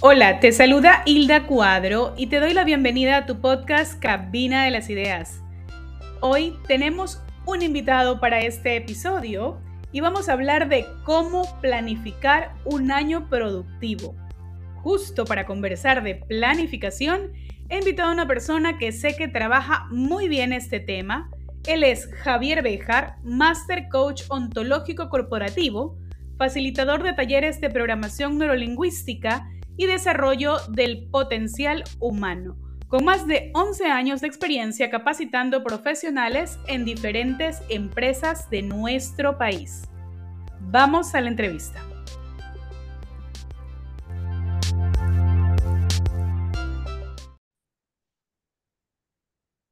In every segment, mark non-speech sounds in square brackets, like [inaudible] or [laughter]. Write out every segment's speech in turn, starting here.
Hola, te saluda Hilda Cuadro y te doy la bienvenida a tu podcast Cabina de las Ideas. Hoy tenemos un invitado para este episodio y vamos a hablar de cómo planificar un año productivo. Justo para conversar de planificación, he invitado a una persona que sé que trabaja muy bien este tema. Él es Javier Bejar, Master Coach Ontológico Corporativo, facilitador de talleres de programación neurolingüística y desarrollo del potencial humano, con más de 11 años de experiencia capacitando profesionales en diferentes empresas de nuestro país. Vamos a la entrevista.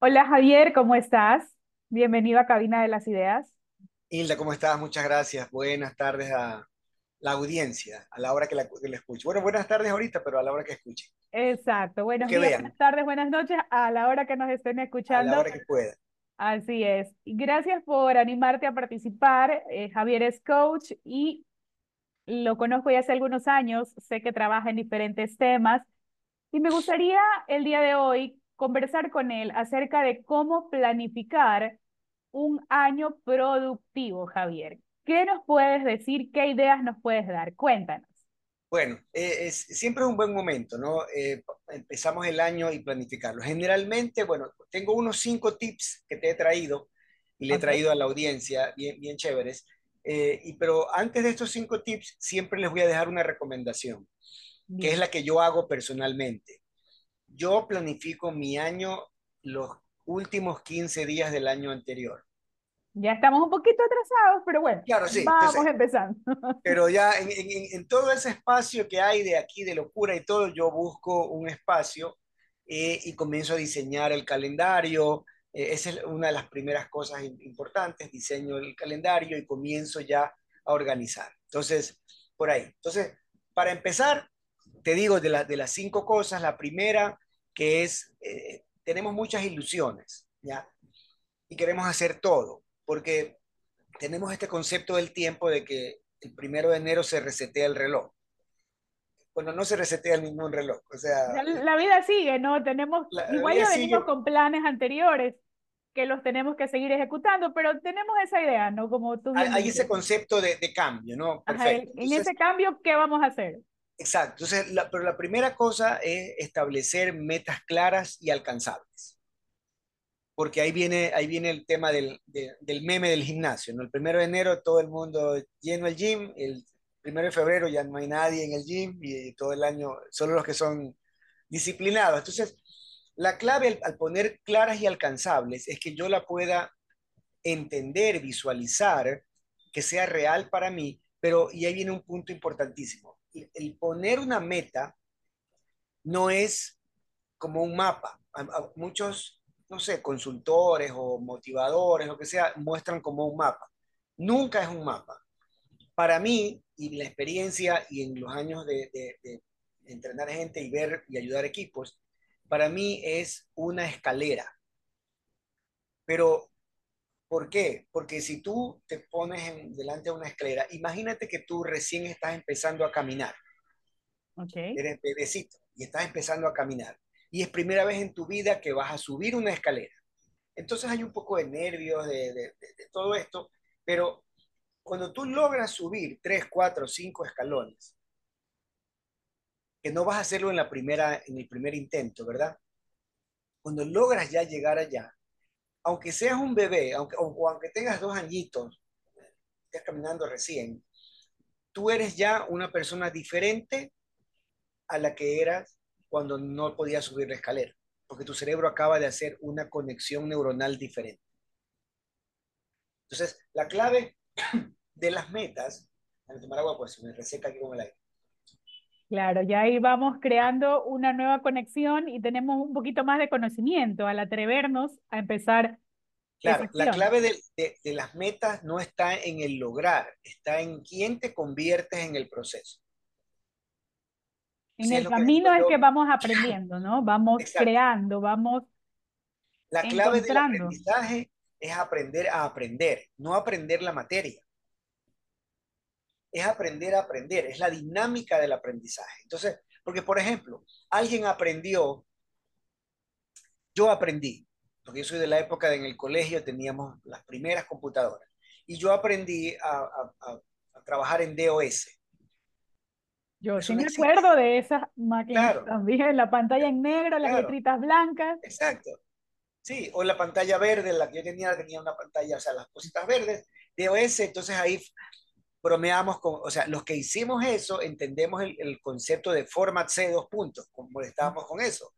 Hola Javier, ¿cómo estás? Bienvenido a Cabina de las Ideas. Hilda, ¿cómo estás? Muchas gracias. Buenas tardes a, la audiencia a la hora que la, escuche. Bueno, buenas tardes ahorita, pero a la hora que escuche. Exacto. Buenos días, buenas tardes, buenas noches, a la hora que nos estén escuchando. A la hora que pueda. Así es. Gracias por animarte a participar. Eh, Javier es coach y lo conozco ya hace algunos años. Sé que trabaja en diferentes temas. Y me gustaría el día de hoy conversar con él acerca de cómo planificar un año productivo, Javier. ¿Qué nos puedes decir? ¿Qué ideas nos puedes dar? Cuéntanos. Bueno, eh, es, siempre es un buen momento, ¿no? Eh, empezamos el año y planificarlo. Generalmente, bueno, tengo unos cinco tips que te he traído y le he traído a la audiencia, bien, bien chéveres. Eh, y, pero antes de estos cinco tips, siempre les voy a dejar una recomendación, que es la que yo hago personalmente. Yo planifico mi año los últimos 15 días del año anterior. Ya estamos un poquito atrasados, pero bueno, claro, sí. vamos empezando. [laughs] Pero ya en, en, en, todo ese espacio que hay de aquí, de locura y todo, yo busco un espacio eh, y comienzo a diseñar el calendario. Eh, esa es una de las primeras cosas importantes, diseño el calendario y comienzo ya a organizar. Entonces, por ahí. Entonces, para empezar, te digo de, la, de las cinco cosas, la primera que es, eh, tenemos muchas ilusiones, ¿ya? Y queremos hacer todo porque tenemos este concepto del tiempo de que el primero de enero se resetea el reloj. Bueno, no se resetea ningún reloj, o sea... La, vida sigue, ¿no? Tenemos, igual ya venimos con planes anteriores que los tenemos que seguir ejecutando, pero tenemos esa idea, ¿no? Como tú Hay, ese concepto de, cambio, ¿no? Perfecto. en ese cambio, ¿qué vamos a hacer? Exacto. Entonces, pero la primera cosa es establecer metas claras y alcanzables porque ahí viene, ahí viene el tema del, del meme del gimnasio, ¿no? El primero de enero todo el mundo lleno el gym, el primero de febrero ya no hay nadie en el gym y todo el año solo los que son disciplinados. Entonces, la clave al, poner claras y alcanzables es que yo la pueda entender, visualizar, que sea real para mí, pero y ahí viene un punto importantísimo. el poner una meta no es como un mapa. Muchos no sé, consultores o motivadores, lo que sea, muestran como un mapa. Nunca es un mapa. Para mí, y la experiencia y en los años de, entrenar gente y ver y ayudar equipos, para mí es una escalera. Pero, ¿por qué? Porque si tú te pones delante de una escalera, imagínate que tú recién estás empezando a caminar. Okay. Eres bebecito y estás empezando a caminar y es primera vez en tu vida que vas a subir una escalera. Entonces hay un poco de nervios de, todo esto, pero cuando tú logras subir tres, cuatro, cinco escalones, que no vas a hacerlo en, la primera, en el primer intento, ¿verdad? Cuando logras ya llegar allá, aunque seas un bebé, aunque, o, aunque tengas dos añitos, estés caminando recién, tú eres ya una persona diferente a la que eras cuando no podías subir la escalera, porque tu cerebro acaba de hacer una conexión neuronal diferente. Entonces, la clave [clears throat] de las metas, a tomar agua, pues me reseca aquí con el aire. Claro, ya ahí vamos creando una nueva conexión y tenemos un poquito más de conocimiento al atrevernos a empezar. Claro, la clave de, de, las metas no está en el lograr, está en quién te conviertes en el proceso. En el camino es que vamos aprendiendo, ¿no? Vamos creando, vamos. La clave del aprendizaje es aprender a aprender, no aprender la materia. Es aprender a aprender, es la dinámica del aprendizaje. Entonces, Porque, por ejemplo, alguien aprendió, yo aprendí, porque yo soy de la época en el colegio teníamos las primeras computadoras, y yo aprendí a, trabajar en DOS. Yo sí me acuerdo de esas máquinas también, la pantalla en negro, las letritas blancas. Exacto. Sí, o la pantalla verde, la que yo tenía, tenía una pantalla, o sea, las cositas verdes, DOS, entonces ahí bromeamos con, o sea, los que hicimos eso entendemos el, el concepto de format C dos puntos, como estábamos con eso.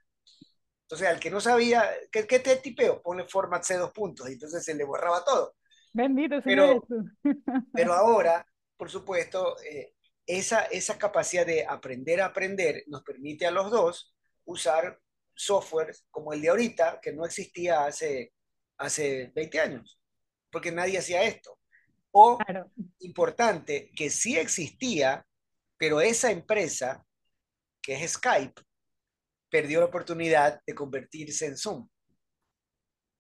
Entonces, al que no sabía, ¿qué, qué te tipeo? Ponle format C dos puntos, y entonces se le borraba todo. Bendito sea pero, [laughs] pero ahora, por supuesto, eh, esa, esa capacidad de aprender a aprender nos permite a los dos usar software como el de ahorita, que no existía hace, hace 20 años, porque nadie hacía esto. O, importante, que sí existía, pero esa empresa, que es Skype, perdió la oportunidad de convertirse en Zoom.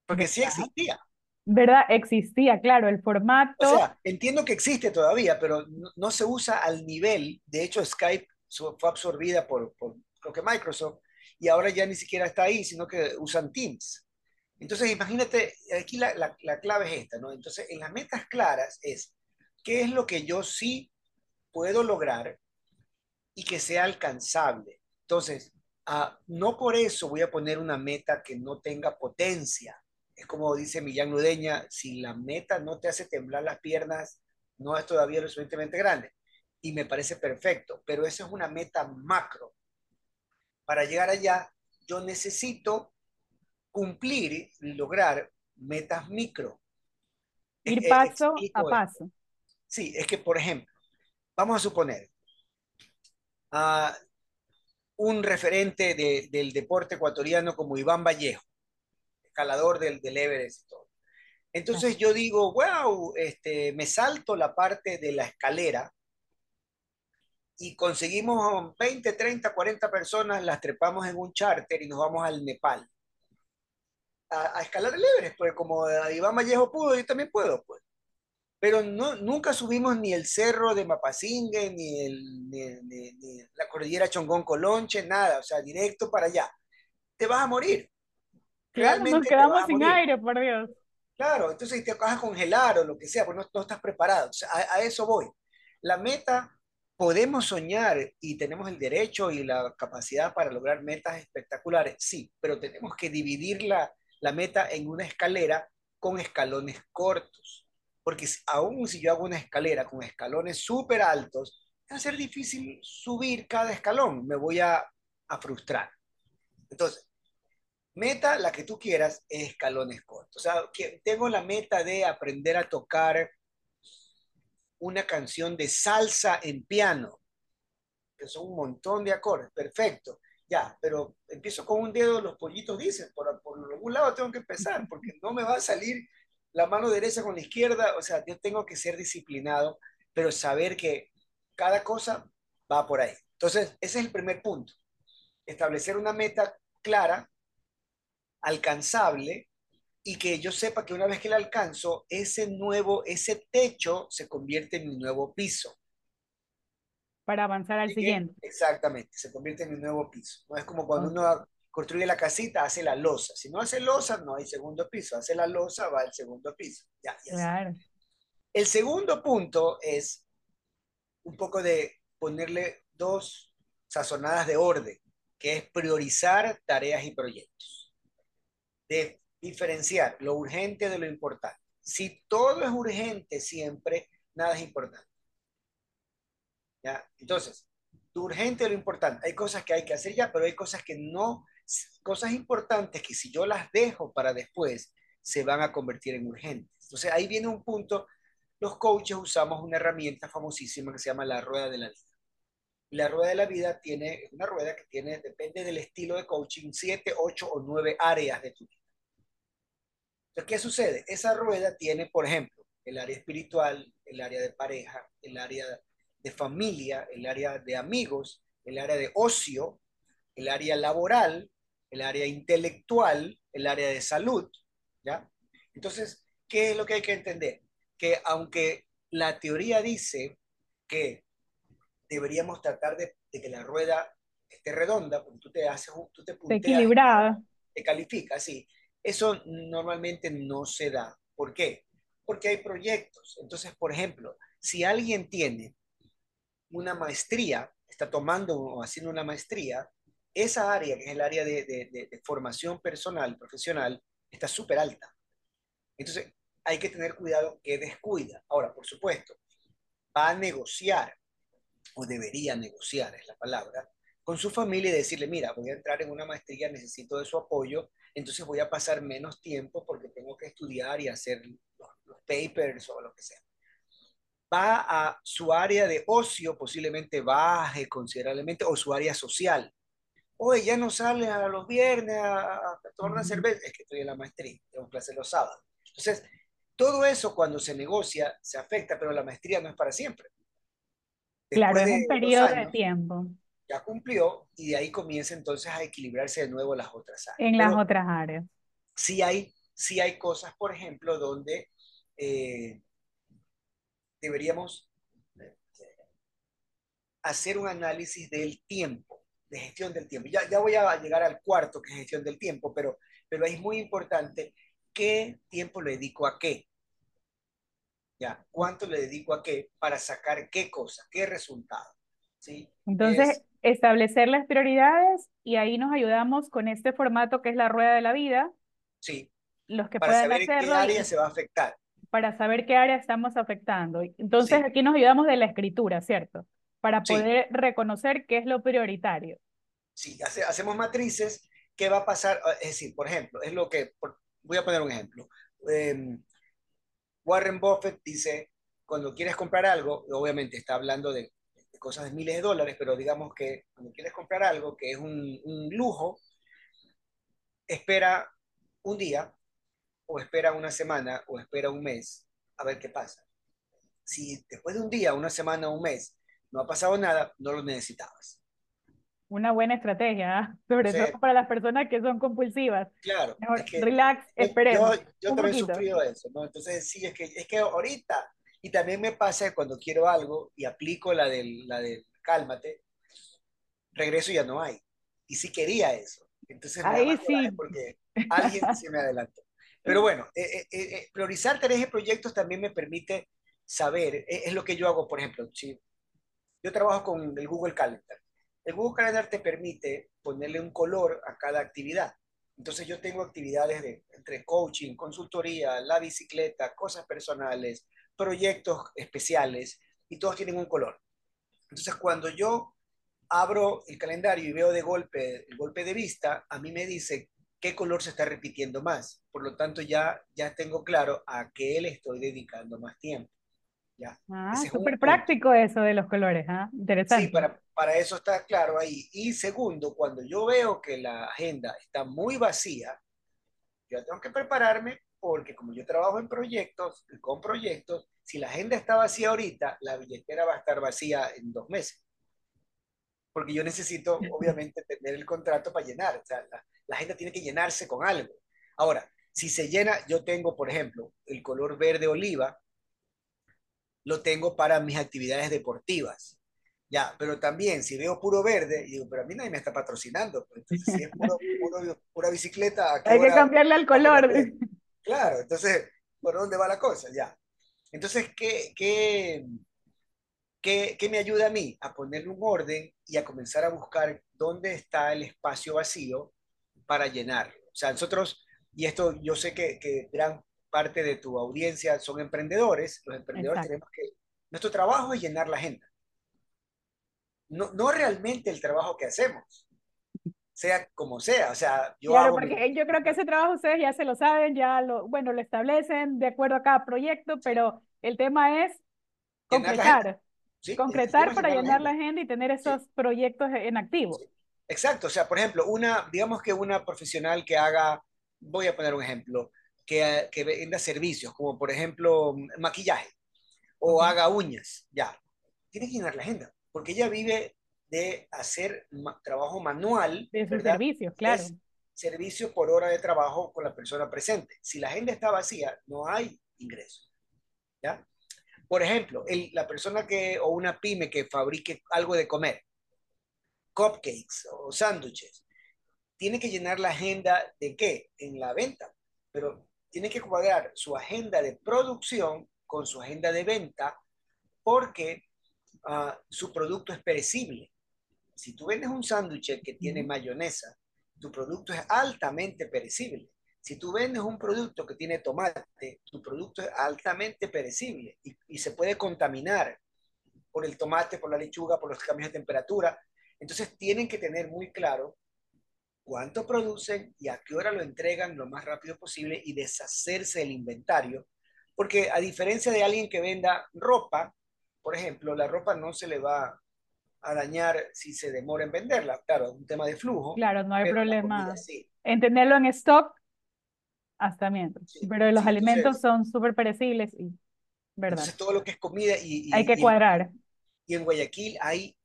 Porque sí existía. ¿Verdad? Existía, claro, el formato. O sea, entiendo que existe todavía, pero no, se usa al nivel. De hecho, Skype fue absorbida por, por, creo que Microsoft, y ahora ya ni siquiera está ahí, sino que usan Teams. Entonces, imagínate, aquí la, la, clave es esta, ¿no? Entonces, en las metas claras es, ¿qué es lo que yo sí puedo lograr y que sea alcanzable? Entonces, ah, no por eso voy a poner una meta que no tenga potencia. Es como dice Millán Ludeña, si la meta no te hace temblar las piernas, no es todavía lo suficientemente grande. Y me parece perfecto, pero eso es una meta macro para llegar allá, yo necesito cumplir y lograr metas micro. Ir paso a paso. Sí, es que, por ejemplo, vamos a suponer a un referente del deporte ecuatoriano como Iván Vallejo, escalador del, del Everest y todo. Entonces yo digo, wow, este, me salto la parte de la escalera y conseguimos 20, 30, 40 personas, las trepamos en un charter y nos vamos al Nepal. A, escalar el Everest, pues como Iván Vallejo pudo, yo también puedo, pues. Pero no, nunca subimos ni el cerro de Mapasingue, ni, el, ni, la cordillera Chongón Colonche, nada, o sea, directo para allá. Te vas a morir. Realmente nos quedamos sin aire, por Dios. Claro, entonces te vas a congelar o lo que sea, pues no, no estás preparado. a, a eso voy. La meta Podemos soñar y tenemos el derecho y la capacidad para lograr metas espectaculares, sí, pero tenemos que dividir la, la meta en una escalera con escalones cortos, porque aún si yo hago una escalera con escalones súper altos, va a ser difícil subir cada escalón, me voy a, a frustrar. Entonces, meta, la que tú quieras, es escalones cortos. O sea, que tengo la meta de aprender a tocar una canción de salsa en piano, que son un montón de acordes, perfecto. Ya, pero empiezo con un dedo, los pollitos dicen, por, por algún lado tengo que empezar, porque no me va a salir la mano derecha con la izquierda, o sea, yo tengo que ser disciplinado, pero saber que cada cosa va por ahí. Entonces, ese es el primer punto, establecer una meta clara, alcanzable, y que yo sepa que una vez que la alcanzo, ese nuevo, ese techo se convierte en mi nuevo piso. Para avanzar al siguiente. exactamente, se convierte en mi nuevo piso. No es como cuando uno construye la casita, hace la losa. Si no hace losa, no hay segundo piso. Hace la losa, va al segundo piso. Ya, claro. El segundo punto es un poco de ponerle dos sazonadas de orden, que es priorizar tareas y proyectos. Diferenciar lo urgente de lo importante. Si todo es urgente siempre, nada es importante. ¿Ya? Entonces, lo urgente de lo importante. Hay cosas que hay que hacer ya, pero hay cosas que no, cosas importantes que si yo las dejo para después, se van a convertir en urgentes. Entonces, ahí viene un punto. Los coaches usamos una herramienta famosísima que se llama la rueda de la vida. la rueda de la vida tiene, una rueda que tiene, depende del estilo de coaching, siete, ocho o nueve áreas de tu vida. Entonces, ¿qué sucede? Esa rueda tiene, por ejemplo, el área espiritual, el área de pareja, el área de familia, el área de amigos, el área de ocio, el área laboral, el área intelectual, el área de salud, ¿ya? Entonces, ¿qué es lo que hay que entender? Que aunque la teoría dice que deberíamos tratar de, que la rueda esté redonda, porque tú te haces, tú te punteas, equilibrada, te califica, sí. Eso normalmente no se da. ¿Por qué? Porque hay proyectos. Entonces, por ejemplo, si alguien tiene una maestría, está tomando o haciendo una maestría, esa área, que es el área de, formación personal, profesional, está súper alta. Entonces, hay que tener cuidado que descuida. Ahora, por supuesto, va a negociar, o debería negociar, es la palabra, con su familia y decirle, mira, voy a entrar en una maestría, necesito de su apoyo, entonces voy a pasar menos tiempo porque tengo que estudiar y hacer los, papers o lo que sea. Va a su área de ocio, posiblemente baje considerablemente, o su área social. Oye, ya no sale a los viernes a, tomar una cerveza, es que estoy en la maestría, tengo clase los sábados. Entonces, todo eso cuando se negocia se afecta, pero la maestría no es para siempre. claro, es un periodo de tiempo. Ya cumplió y de ahí comienza entonces a equilibrarse de nuevo las otras áreas. En las otras áreas. Sí hay, sí hay cosas, por ejemplo, donde eh, deberíamos eh, hacer un análisis del tiempo, de gestión del tiempo. Ya, ya voy a llegar al cuarto, que es gestión del tiempo, pero, pero es muy importante qué tiempo le dedico a qué. Ya, cuánto le dedico a qué para sacar qué cosa, qué resultado. ¿Sí? Entonces, establecer las prioridades y ahí nos ayudamos con este formato que es la rueda de la vida. Sí. Los que para puedan saber qué área se va a afectar. Para saber qué área estamos afectando. Entonces, aquí nos ayudamos de la escritura, ¿cierto? Para poder reconocer qué es lo prioritario. Sí, hacemos matrices. ¿Qué va a pasar? Es decir, por ejemplo, es lo que, voy a poner un ejemplo. Em, Warren Buffett dice, cuando quieres comprar algo, obviamente está hablando de, cosas de miles de dólares, pero digamos que cuando quieres comprar algo que es un, un lujo, espera un día, o espera una semana, o espera un mes, a ver qué pasa. Si después de un día, una semana o un mes no ha pasado nada, no lo necesitabas una buena estrategia, ¿ah? [laughs] sobre todo para las personas que son compulsivas. Claro. relax, esperemos. Yo, también he sufrido eso, ¿no? Entonces, sí, es que, es que ahorita, y también me pasa cuando quiero algo y aplico la del, la del cálmate, regreso y ya no hay. Y sí quería eso. Entonces, Ahí sí. porque alguien se me adelantó. Pero bueno, eh, eh, eh, priorizar tareas y proyectos también me permite saber, es lo que yo hago, por ejemplo, si yo trabajo con el Google Calendar el Google Calendar te permite ponerle un color a cada actividad. Entonces yo tengo actividades de, entre coaching, consultoría, la bicicleta, cosas personales, proyectos especiales y todos tienen un color. Entonces cuando yo abro el calendario y veo de golpe el golpe de vista, a mí me dice qué color se está repitiendo más. Por lo tanto ya, ya tengo claro a qué le estoy dedicando más tiempo. ¿ya? Ah, súper práctico eso de los colores, ¿ah? Interesante. Sí, para, para eso está claro ahí. Y segundo, cuando yo veo que la agenda está muy vacía, yo tengo que prepararme porque como yo trabajo en proyectos y con proyectos, si la agenda está vacía ahorita, la billetera va a estar vacía en dos meses. Porque yo necesito, obviamente, tener el contrato para llenar. O sea, la, la agenda tiene que llenarse con algo. Ahora, si se llena, yo tengo, por ejemplo, el color verde oliva, lo tengo para mis actividades deportivas. Ya, pero también si veo puro verde, digo, pero a mí nadie me está patrocinando. Pues, entonces, si es [laughs] pura bicicleta, hay que cambiarle el color. Claro, entonces, ¿por dónde va la cosa? Ya. Entonces, ¿qué, qué, qué, qué me ayuda a mí? A ponerle un orden y a comenzar a buscar dónde está el espacio vacío para llenarlo. O sea, nosotros, y esto yo sé que, que gran parte de tu audiencia son emprendedores, los emprendedores tenemos que, nuestro trabajo es llenar la agenda no, no realmente el trabajo que hacemos, sea como sea. O sea, yo claro, porque yo creo que ese trabajo ustedes ya se lo saben, ya lo, bueno, lo establecen de acuerdo a cada proyecto, pero el tema es concretar. concretar para llenar la agenda y tener esos proyectos en activo. Exacto, o sea, por ejemplo, una, digamos que una profesional que haga, voy a poner un ejemplo, que, que venda servicios, como por ejemplo maquillaje, o haga uñas, ya, tiene que llenar la agenda porque ella vive de hacer trabajo manual. De sus servicios, claro. servicio por hora de trabajo con la persona presente. Si la agenda está vacía, no hay ingreso. ¿ya? Por ejemplo, la persona que, o una pyme que fabrique algo de comer, cupcakes o sándwiches. Tiene que llenar la agenda de qué? En la venta. Pero tiene que cuadrar su agenda de producción con su agenda de venta porque uh, su producto es perecible. Si tú vendes un sándwich que tiene mayonesa, tu producto es altamente perecible. Si tú vendes un producto que tiene tomate, tu producto es altamente perecible y, y, se puede contaminar por el tomate, por la lechuga, por los cambios de temperatura. Entonces tienen que tener muy claro cuánto producen y a qué hora lo entregan lo más rápido posible y deshacerse del inventario. Porque a diferencia de alguien que venda ropa, por ejemplo, la ropa no se le va a dañar si se demora en venderla. Claro, es un tema de flujo. Claro, no hay problema en tenerlo en stock hasta mientras. pero los alimentos son súper perecibles y, ¿verdad? Entonces todo lo que es comida y... hay que cuadrar. Y en Guayaquil hay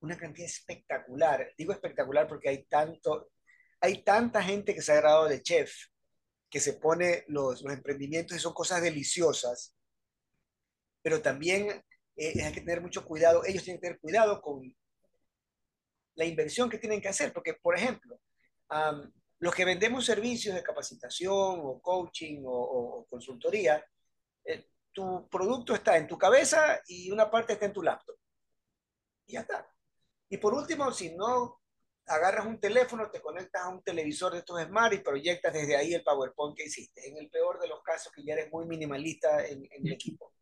una cantidad espectacular. Digo espectacular porque hay tanto, hay tanta gente que se ha graduado de chef, que se pone los, los emprendimientos y son cosas deliciosas, pero también eh, hay que tener mucho cuidado, ellos tienen que tener cuidado con la inversión que tienen que hacer, porque, por ejemplo, los que vendemos servicios de capacitación o coaching o, consultoría, eh, tu producto está en tu cabeza y una parte está en tu laptop. Y ya está. Y por último, si no agarras un teléfono, te conectas a un televisor de estos smart y proyectas desde ahí el PowerPoint que hiciste. En el peor de los casos, que ya eres muy minimalista en, en el equipo.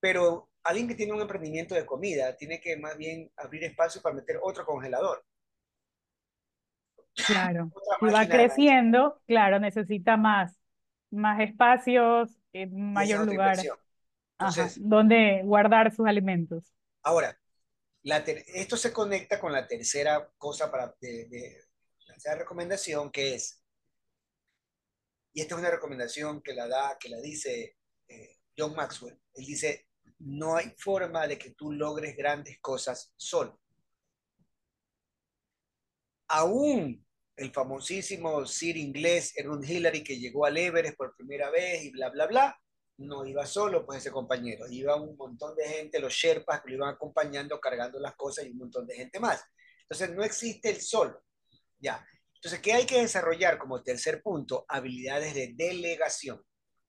Pero alguien que tiene un emprendimiento de comida tiene que más bien abrir espacio para meter otro congelador. Claro, [laughs] y va creciendo, claro, necesita más, más espacios, mayor lugar. donde guardar sus alimentos. Ahora, esto se conecta con la tercera cosa para de, la recomendación que es, y esta es una recomendación que la da, que la dice eh, John Maxwell, él dice, no hay forma de que tú logres grandes cosas solo. Aún el famosísimo Sir inglés Edwin Hillary que llegó al Everest por primera vez y bla, bla, bla, no iba solo, pues ese compañero, iba un montón de gente, los Sherpas que lo iban acompañando, cargando las cosas y un montón de gente más. Entonces no existe el solo. Ya. Entonces, ¿qué hay que desarrollar como tercer punto? Habilidades de delegación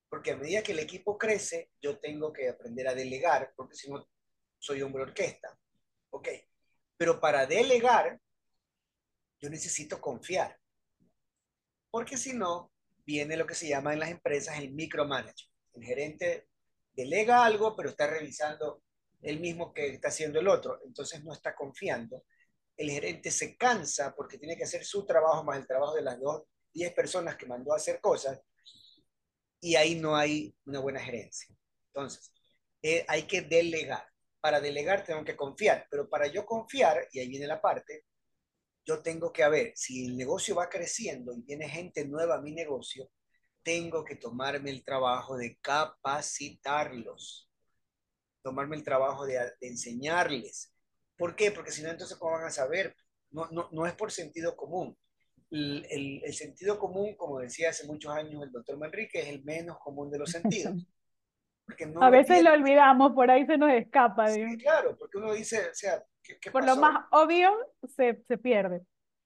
porque a medida que el equipo crece, yo tengo que aprender a delegar, porque si no, soy hombre orquesta. Ok, pero para delegar, yo necesito confiar, porque si no, viene lo que se llama en las empresas el micromanagement. El gerente delega algo, pero está revisando el mismo que está haciendo el otro, entonces no está confiando. El gerente se cansa porque tiene que hacer su trabajo más el trabajo de las dos, diez personas que mandó a hacer cosas, y ahí no hay una buena gerencia. Entonces, eh, hay que delegar. Para delegar tengo que confiar, pero para yo confiar, y ahí viene la parte, yo tengo que, ver, si el negocio va creciendo y viene gente nueva a mi negocio, tengo que tomarme el trabajo de capacitarlos, tomarme el trabajo de, enseñarles. ¿Por qué? Porque si no, entonces, ¿cómo van a saber? No, no, no es por sentido común el, el, sentido común, como decía hace muchos años el doctor Manrique, es el menos común de los sentidos. [laughs] a veces lo olvidamos, por ahí se nos escapa. Sí, claro, porque uno dice, o sea, ¿qué, por lo más obvio se, se, pierde.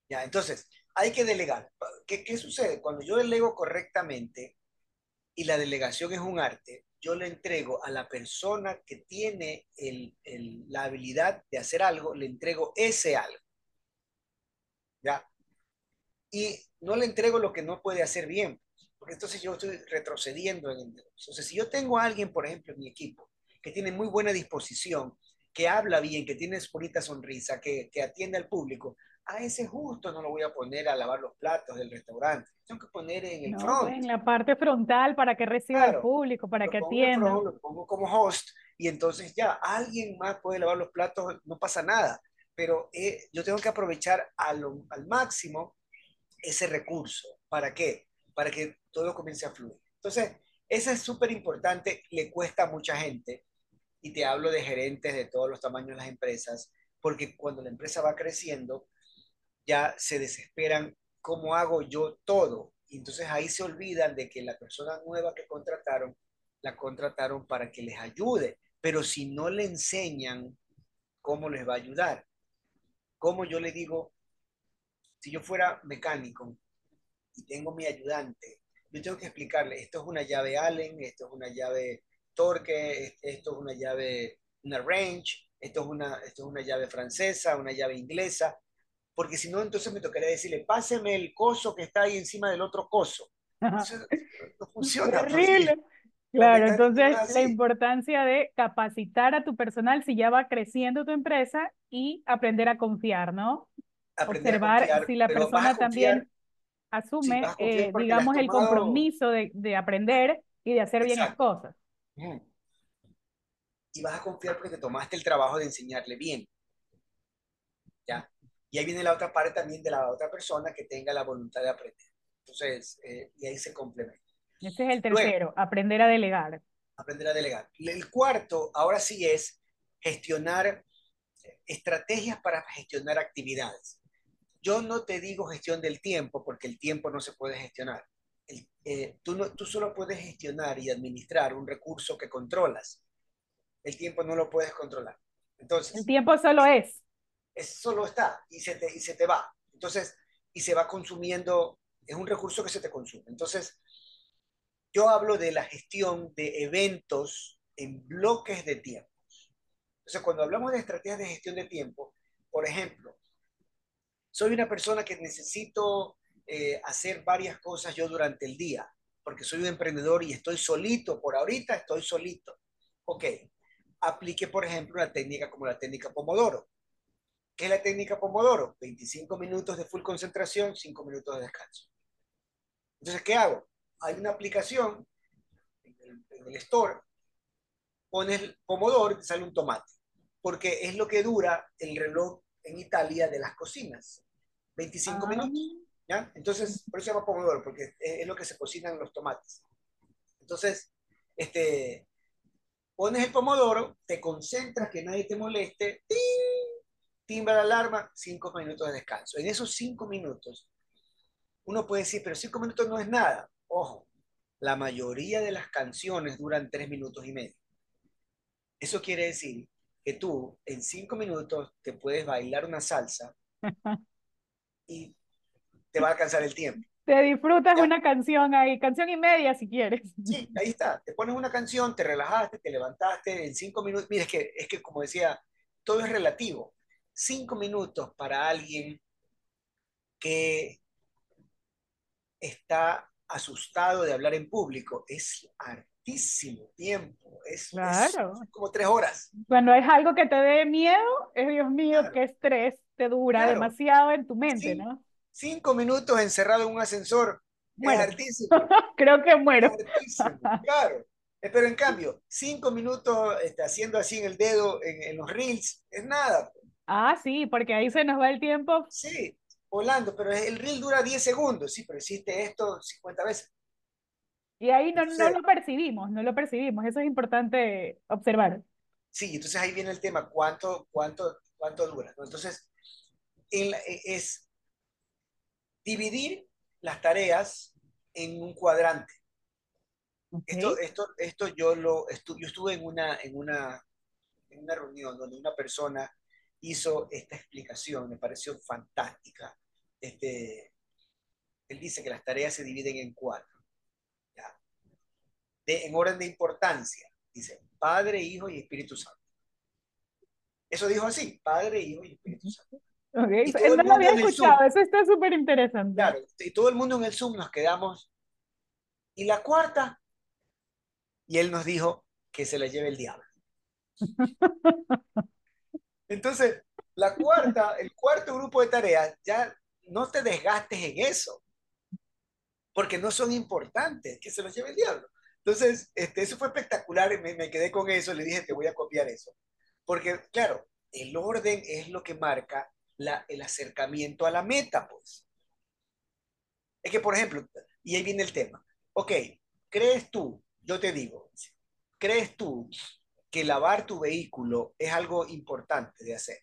Ya, entonces, hay que delegar. ¿Qué, ¿Qué sucede? Cuando yo delego correctamente y la delegación es un arte, yo le entrego a la persona que tiene el, el, la habilidad de hacer algo, le entrego ese algo. ¿Ya? Y no le entrego lo que no puede hacer bien, porque entonces yo estoy retrocediendo en el negocio. Entonces, si yo tengo a alguien, por ejemplo, en mi equipo, que tiene muy buena disposición, que habla bien, que tiene bonita sonrisa, que, que atiende al público, a ese justo no lo voy a poner a lavar los platos del restaurante. Tengo que poner en el front. En la parte frontal para que reciba al público, para que atienda. lo pongo como host y entonces ya alguien más puede lavar los platos, no pasa nada. Pero eh, yo tengo que aprovechar al máximo ese recurso. ¿Para qué? Para que todo comience a fluir. Entonces, eso es súper importante, le cuesta a mucha gente, y te hablo de gerentes de todos los tamaños de las empresas, porque cuando la empresa va creciendo, ya se desesperan, ¿cómo hago yo todo? Y entonces ahí se olvidan de que la persona nueva que contrataron, la contrataron para que les ayude, pero si no le enseñan, ¿cómo les va a ayudar? cómo yo le digo, si yo fuera mecánico y tengo mi ayudante, yo tengo que explicarle, esto es una llave Allen, esto es una llave Torque, esto es una llave, una Range, esto es una, esto es una llave francesa, una llave inglesa, porque si no, entonces me tocaría decirle, páseme el coso que está ahí encima del otro coso. Eso no funciona. Pues, Terrible. Claro, entonces la importancia de capacitar a tu personal si ya va creciendo tu empresa y aprender a confiar, ¿no? Observar si la persona también asume, eh, digamos, el compromiso de, de, aprender y de hacer bien las cosas. Y vas a confiar porque te tomaste el trabajo de enseñarle bien. ¿Ya? Y ahí viene la otra parte también de la otra persona que tenga la voluntad de aprender. Entonces, eh, y ahí se complementa. Ese es el tercero, aprender a delegar. Aprender a delegar. El cuarto, ahora sí es gestionar estrategias para gestionar actividades. Yo no te digo gestión del tiempo, porque el tiempo no se puede gestionar. Eh, tú, no, tú solo puedes gestionar y administrar un recurso que controlas. El tiempo no lo puedes controlar. Entonces, el tiempo solo es. Es solo está y se te, y se te va. Entonces, y se va consumiendo, es un recurso que se te consume. Entonces, yo hablo de la gestión de eventos en bloques de tiempo. Entonces, cuando hablamos de estrategias de gestión de tiempo, por ejemplo, soy una persona que necesito eh, hacer varias cosas yo durante el día, porque soy un emprendedor y estoy solito, por ahorita estoy solito. Ok, aplique, por ejemplo, una técnica como la técnica Pomodoro. ¿Qué es la técnica Pomodoro? 25 minutos de full concentración, 5 minutos de descanso. Entonces, ¿qué hago? Hay una aplicación en el, store, pones Pomodoro y te sale un tomate, porque es lo que dura el reloj en Italia de las cocinas. 25 ah. minutos. ¿ya? Entonces, por eso se llama Pomodoro, porque es, lo que se cocinan los tomates. Entonces, este, pones el Pomodoro, te concentras, que nadie te moleste, timba la alarma, cinco minutos de descanso. En esos cinco minutos, uno puede decir, pero cinco minutos no es nada. Ojo, la mayoría de las canciones duran tres minutos y medio. Eso quiere decir que tú en cinco minutos te puedes bailar una salsa [laughs] y te va a alcanzar el tiempo. Te disfrutas una canción ahí, canción y media si quieres. Sí, ahí está. Te pones una canción, te relajaste, te levantaste en cinco minutos. Mira, es que, es que como decía, todo es relativo cinco minutos para alguien que está asustado de hablar en público es hartísimo tiempo, es, claro. como tres horas. Cuando es algo que te dé miedo, es Dios mío, qué estrés te dura demasiado en tu mente, ¿no? Cinco minutos encerrado en un ascensor es hartísimo. [laughs] Creo que muero. claro. Eh, pero en cambio, cinco minutos este, haciendo así en el dedo en, en los reels es nada. Ah, sí, porque ahí se nos va el tiempo. Sí, volando, pero el reel dura 10 segundos, sí, pero hiciste esto 50 veces. Y ahí no, no lo percibimos, no lo percibimos, eso es importante observar. Sí, entonces ahí viene el tema, ¿cuánto, cuánto, cuánto dura? Entonces, e, es dividir las tareas en un cuadrante. Esto, esto, esto yo lo yo estuve en una, en, una, en una reunión donde una persona hizo esta explicación, me pareció fantástica. Este, él dice que las tareas se dividen en cuatro, en orden de importancia. Dice Padre, Hijo y Espíritu Santo. Eso dijo así, Padre, Hijo y Espíritu Santo. Okay. Él no lo había escuchado, eso está súper interesante. Claro, y todo el mundo en el Zoom nos quedamos. ¿Y la cuarta? Y él nos dijo que se la lleve el diablo. [laughs] Entonces, la cuarta, el cuarto grupo de tareas, ya no te desgastes en eso, porque no son importantes, que se los lleve el diablo. Entonces, este, eso fue espectacular, me, me quedé con eso, le dije, te voy a copiar eso. Porque, claro, el orden es lo que marca el acercamiento a la meta, pues. Es que, por ejemplo, y ahí viene el tema. Ok, ¿crees tú, yo te digo, ¿crees tú que lavar tu vehículo es algo importante de hacer?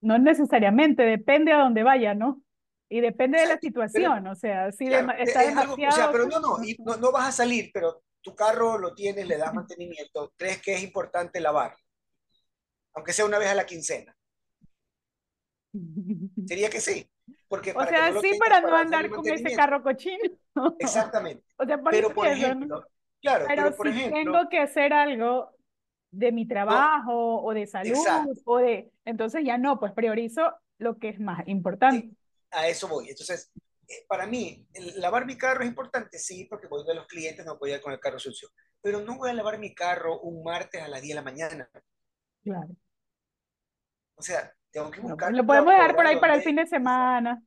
No necesariamente, depende a dónde vaya, ¿no? Y depende de la situación, o sea, si está demasiado... o sea, pero no, no, no, no vas a salir, pero tu carro lo tienes, le das mantenimiento, ¿crees que es importante lavar? Aunque sea una vez a la quincena. Sería que sí. Porque o sea, sí, para no andar con ese carro cochino. Exactamente. [laughs] o sea, pero por ejemplo, claro, pero, por si ejemplo, tengo que hacer algo de mi trabajo o de salud o de, entonces ya no, pues priorizo lo que es más importante. A eso voy. Entonces, eh, para mí, lavar mi carro es importante, sí, porque voy de los clientes, no voy a ir con el carro sucio. Pero no voy a lavar mi carro un martes a las 10 de la mañana. Claro. O sea, tengo que pues, buscar. lo podemos dejar por ahí para el fin de semana.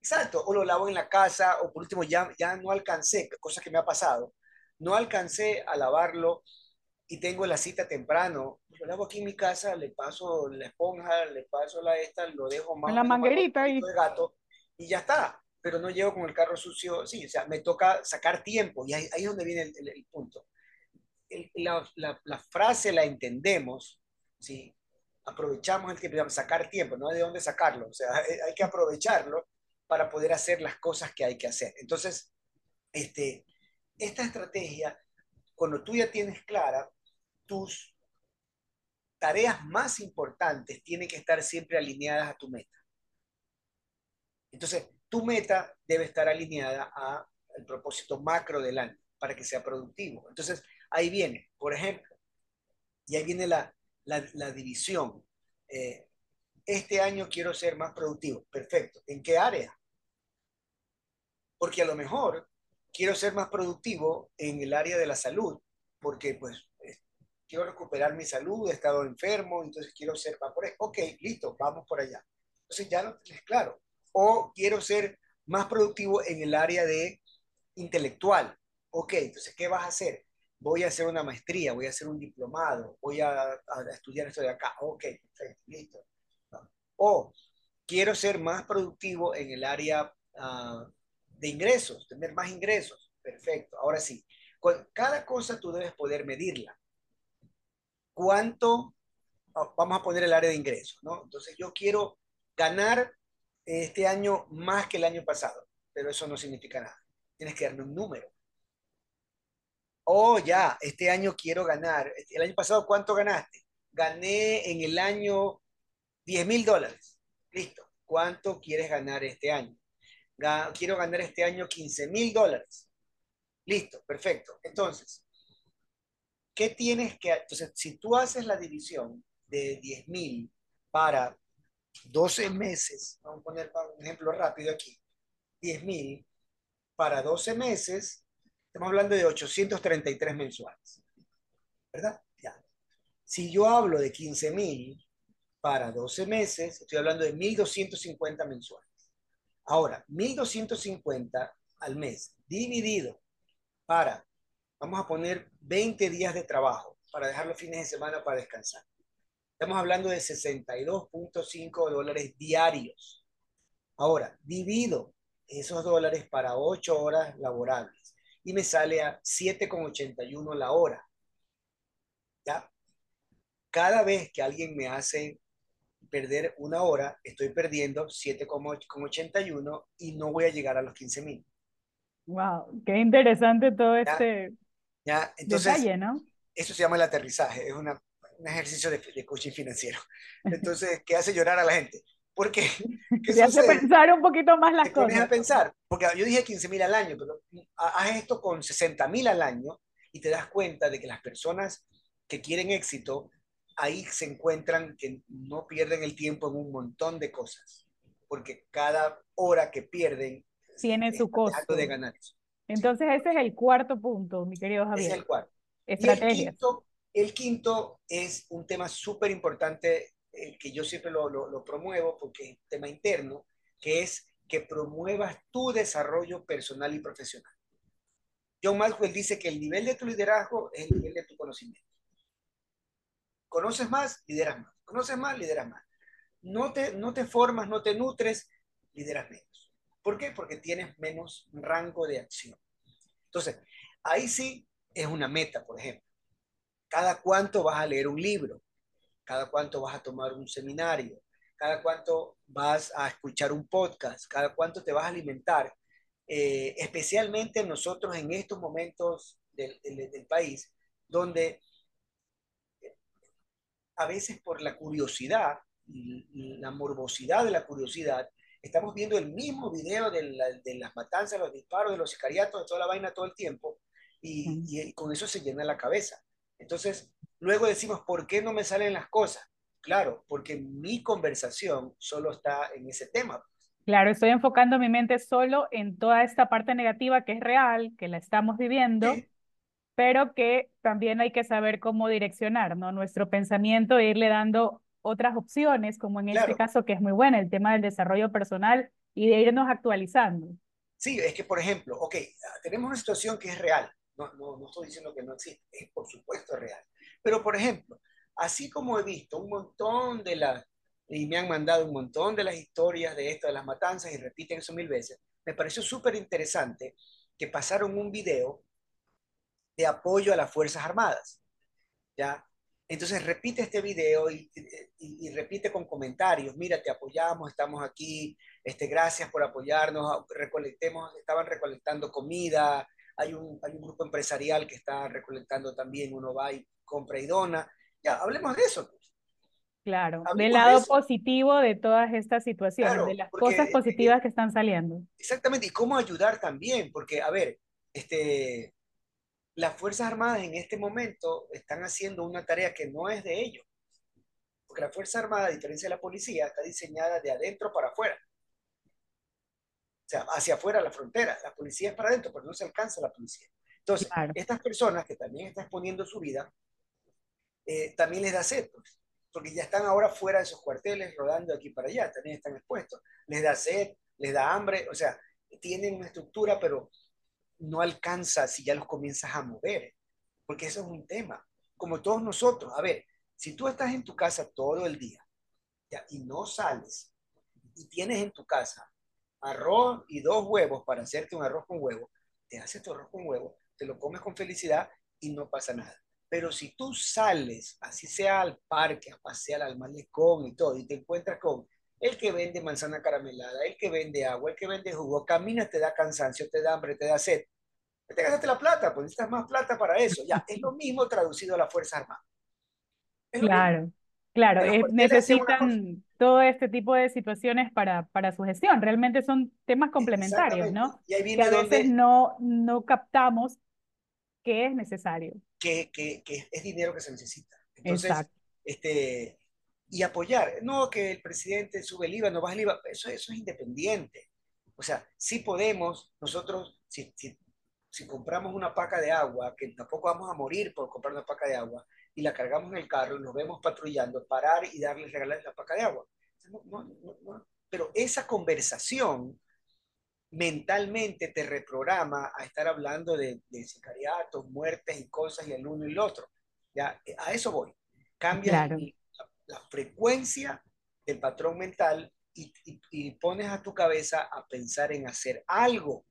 Exacto, o lo lavo en la casa, o por último ya, ya no alcancé, cosa que me ha pasado, no alcancé a lavarlo y tengo la cita temprano, lo lavo aquí en mi casa, le paso la esponja, le paso la esta, lo dejo más la manguerita y de gato y ya está, pero no llego con el carro sucio, sí, o sea, me toca sacar tiempo y ahí, ahí es donde viene el, punto. la, la, la, frase la entendemos, ¿sí? aprovechamos el tiempo, sacar tiempo, no hay de dónde sacarlo, o sea, hay que aprovecharlo para poder hacer las cosas que hay que hacer. Entonces, este, esta estrategia, cuando tú ya tienes clara, tus tareas más importantes tienen que estar siempre alineadas a tu meta. Entonces, tu meta debe estar alineada al propósito macro del año para que sea productivo. Entonces, ahí viene, por ejemplo, y ahí viene la, la, división. Eh, este año quiero ser más productivo. Perfecto. ¿En qué área? Porque a lo mejor quiero ser más productivo en el área de la salud, porque pues quiero recuperar mi salud, he estado enfermo, entonces quiero ser ahí. Ok, listo, vamos por allá. Entonces ya lo tienes claro. O quiero ser más productivo en el área de intelectual. Ok, entonces, ¿qué vas a hacer? voy a hacer una maestría, voy a hacer un diplomado, voy a, estudiar esto de acá. Ok, perfecto, listo. O quiero ser más productivo en el área ah, de ingresos, tener más ingresos. Perfecto, ahora sí. Cada cosa tú debes poder medirla. ¿Cuánto? Ah, vamos a poner el área de ingresos, ¿no? Entonces yo quiero ganar este año más que el año pasado, pero eso no significa nada. Tienes que darme un número oh, ya, este año quiero ganar. El año pasado, ¿cuánto ganaste? Gané en el año 10 mil dólares. Listo. ¿Cuánto quieres ganar este año? quiero ganar este año 15 mil dólares. Listo, perfecto. Entonces, ¿qué tienes que Entonces, si tú haces la división de 10 mil para 12 meses, vamos a poner un ejemplo rápido aquí, 10 mil para 12 meses, Estamos hablando de 833 mensuales. ¿Verdad? Ya. Si yo hablo de 15 mil para 12 meses, estoy hablando de 1.250 mensuales. Ahora, 1.250 al mes dividido para, vamos a poner 20 días de trabajo para dejar los fines de semana para descansar. Estamos hablando de 62.5 dólares diarios. Ahora, divido esos dólares para 8 horas laborables y me sale a 7,81 la hora. ¿Ya? Cada vez que alguien me hace perder una hora, estoy perdiendo 7,81 y no voy a llegar a los 15 mil. Wow, qué interesante todo este ¿Ya? Entonces, detalle, ¿no? Eso se llama el aterrizaje, es una, un ejercicio de, de coaching financiero. [laughs] Entonces, ¿qué hace llorar a la gente? Porque [laughs] te hace pensar un poquito más las te cosas. a pensar, porque yo dije 15 mil al año, pero haz esto con 60 mil al año y te das cuenta de que las personas que quieren éxito, ahí se encuentran que no pierden el tiempo en un montón de cosas, porque cada hora que pierden tiene su costo. de ganar Entonces ese es el cuarto punto, mi querido Javier. Es el cuarto. Estrategia. el quinto es un tema súper importante el que yo siempre lo, lo, promuevo porque es un tema interno, que es que promuevas tu desarrollo personal y profesional. John Maxwell dice que el nivel de tu liderazgo es el nivel de tu conocimiento. Conoces más, lideras más. Conoces más, lideras más. No te, no te formas, no te nutres, lideras menos. ¿Por qué? Porque tienes menos rango de acción. Entonces, ahí sí es una meta, por ejemplo. ¿Cada cuánto vas a leer un libro? cada cuánto vas a tomar un seminario, cada cuánto vas a escuchar un podcast, cada cuánto te vas a alimentar. Eh, especialmente nosotros en estos momentos del, del, país, donde a veces por la curiosidad la morbosidad de la curiosidad, estamos viendo el mismo video de, las matanzas, los disparos, de los sicariatos, de toda la vaina todo el tiempo, y, y, con eso se llena la cabeza. Entonces, luego decimos, ¿por qué no me salen las cosas? Claro, porque mi conversación solo está en ese tema. Claro, estoy enfocando mi mente solo en toda esta parte negativa que es real, que la estamos viviendo, pero que también hay que saber cómo direccionar ¿no? nuestro pensamiento e irle dando otras opciones, como en este caso que es muy buena, el tema del desarrollo personal y de irnos actualizando. Sí, es que, por ejemplo, ok, tenemos una situación que es real, no, no, no estoy diciendo que no existe, es por supuesto real, pero por ejemplo, así como he visto un montón de las, y me han mandado un montón de las historias de esto, de las matanzas, y repiten eso mil veces, me pareció súper interesante que pasaron un video de apoyo a las Fuerzas Armadas, ¿ya? Entonces repite este video y, y, repite con comentarios, mira, te apoyamos, estamos aquí, este, gracias por apoyarnos, recolectemos, estaban recolectando comida, hay un, hay un grupo empresarial que está recolectando también, uno va y compra y dona, ya, hablemos de eso. Pues. Claro, del lado positivo de todas estas situaciones, de las cosas positivas que están saliendo. Exactamente, y cómo ayudar también, porque, a ver, este, las Fuerzas Armadas en este momento están haciendo una tarea que no es de ellos. Porque la Fuerza Armada, a diferencia de la policía, está diseñada de adentro para afuera. O sea, hacia afuera la frontera. La policía es para adentro, pero no se alcanza la policía. Entonces, estas personas que también están exponiendo su vida, eh, también les da sed, pues, porque ya están ahora fuera de esos cuarteles, rodando aquí para allá, también están expuestos. Les da sed, les da hambre, o sea, tienen una estructura, pero no alcanza si ya los comienzas a mover, porque eso es un tema. Como todos nosotros, a ver, si tú estás en tu casa todo el día y no sales y tienes en tu casa arroz y dos huevos para hacerte un arroz con huevo, te haces tu arroz con huevo, te lo comes con felicidad y no pasa nada. Pero si tú sales, así sea al parque, a pasear al malecón y todo, y te encuentras con el que vende manzana caramelada, el que vende agua, el que vende jugo, camina, te da cansancio, te da hambre, te da sed. Te gastaste la plata, pues necesitas más plata para eso. Ya, es lo mismo traducido a la Fuerza Armada. Claro, claro, eh, necesitan todo este tipo de situaciones para, para su gestión. Realmente son temas complementarios, ¿no? Y ahí viene que a veces no, no captamos que es necesario. Que, que, que, es dinero que se necesita. Entonces, Exacto. este, y apoyar. No que el presidente sube el IVA, no baja el IVA, eso, eso es independiente. O sea, sí podemos, nosotros, si, si, si, compramos una paca de agua, que tampoco vamos a morir por comprar una paca de agua, y la cargamos en el carro y nos vemos patrullando, parar y darles, regalarles la paca de agua. No, no, no, Pero esa conversación mentalmente te reprograma a estar hablando de, de sicariatos, muertes y cosas y el uno y el otro. Ya, a eso voy. Cambia claro la frecuencia del patrón mental y, pones a tu cabeza a pensar en hacer algo.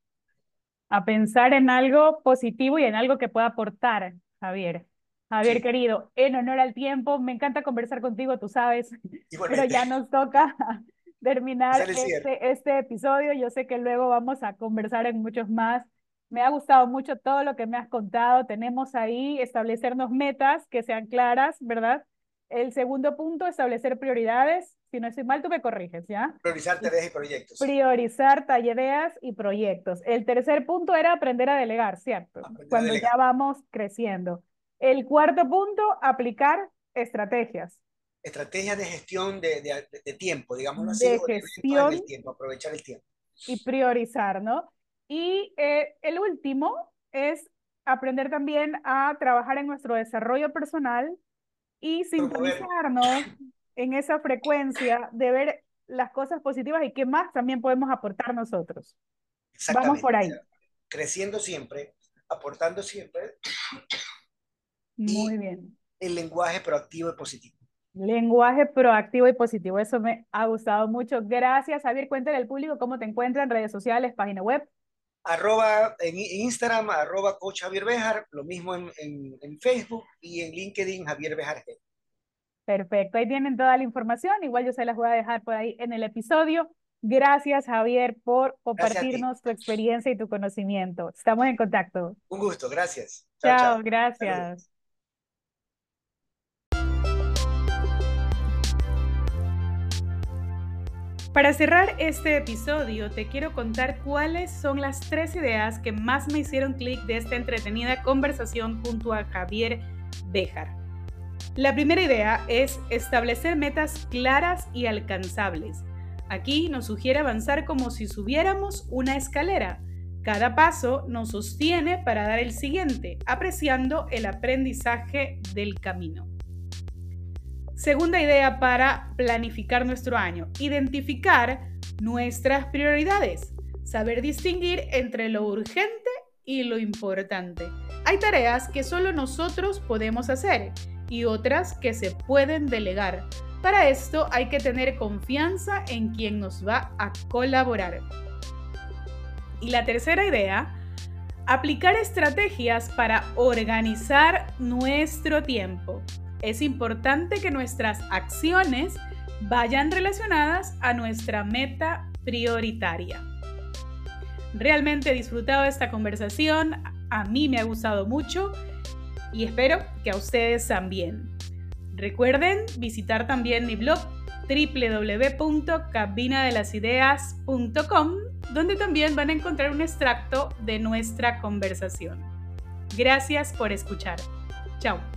A pensar en algo positivo y en algo que pueda aportar, Javier. Javier, querido, en honor al tiempo, me encanta conversar contigo, tú sabes, [laughs] pero ya nos toca [laughs] terminar este, este episodio. Yo sé que luego vamos a conversar en muchos más. Me ha gustado mucho todo lo que me has contado. Tenemos ahí establecernos metas que sean claras, ¿verdad? El segundo punto, establecer prioridades. Si no estoy mal, tú me corriges, ¿ya? Priorizar tareas y proyectos. Priorizar tareas y proyectos. El tercer punto era aprender a delegar, ¿cierto? Cuando ya vamos creciendo. El cuarto punto, aplicar estrategias. Estrategias de gestión de, de, tiempo, digámoslo así. De gestión. tiempo, aprovechar el tiempo. Y priorizar, ¿no? Y eh, el último es aprender también a trabajar en nuestro desarrollo personal y sintonizarnos en esa frecuencia de ver las cosas positivas y qué más también podemos aportar nosotros. Vamos por ahí. Creciendo siempre, aportando siempre. Muy bien. El lenguaje proactivo y positivo. Lenguaje proactivo y positivo, eso me ha gustado mucho. Gracias, Javier. Cuéntale al público cómo te encuentran en redes sociales, página web arroba en Instagram, arroba coach Javier Bejar, lo mismo en, en, Facebook y en LinkedIn Javier Bejar Perfecto, ahí tienen toda la información, igual yo se las voy a dejar por ahí en el episodio. Gracias Javier por compartirnos tu experiencia y tu conocimiento. Estamos en contacto. Un gusto, gracias. Chao, gracias. Para cerrar este episodio, te quiero contar cuáles son las tres ideas que más me hicieron clic de esta entretenida conversación junto a Javier Béjar. La primera idea es establecer metas claras y alcanzables. Aquí nos sugiere avanzar como si subiéramos una escalera. Cada paso nos sostiene para dar el siguiente, apreciando el aprendizaje del camino. Segunda idea para planificar nuestro año, identificar nuestras prioridades, saber distinguir entre lo urgente y lo importante. Hay tareas que solo nosotros podemos hacer y otras que se pueden delegar. Para esto hay que tener confianza en quien nos va a colaborar. Y la tercera idea, aplicar estrategias para organizar nuestro tiempo es importante que nuestras acciones vayan relacionadas a nuestra meta prioritaria. Realmente he disfrutado esta conversación, a mí me ha gustado mucho y espero que a ustedes también. Recuerden visitar también mi blog www.cabinadelasideas.com donde también van a encontrar un extracto de nuestra conversación. Gracias por escuchar. Chao.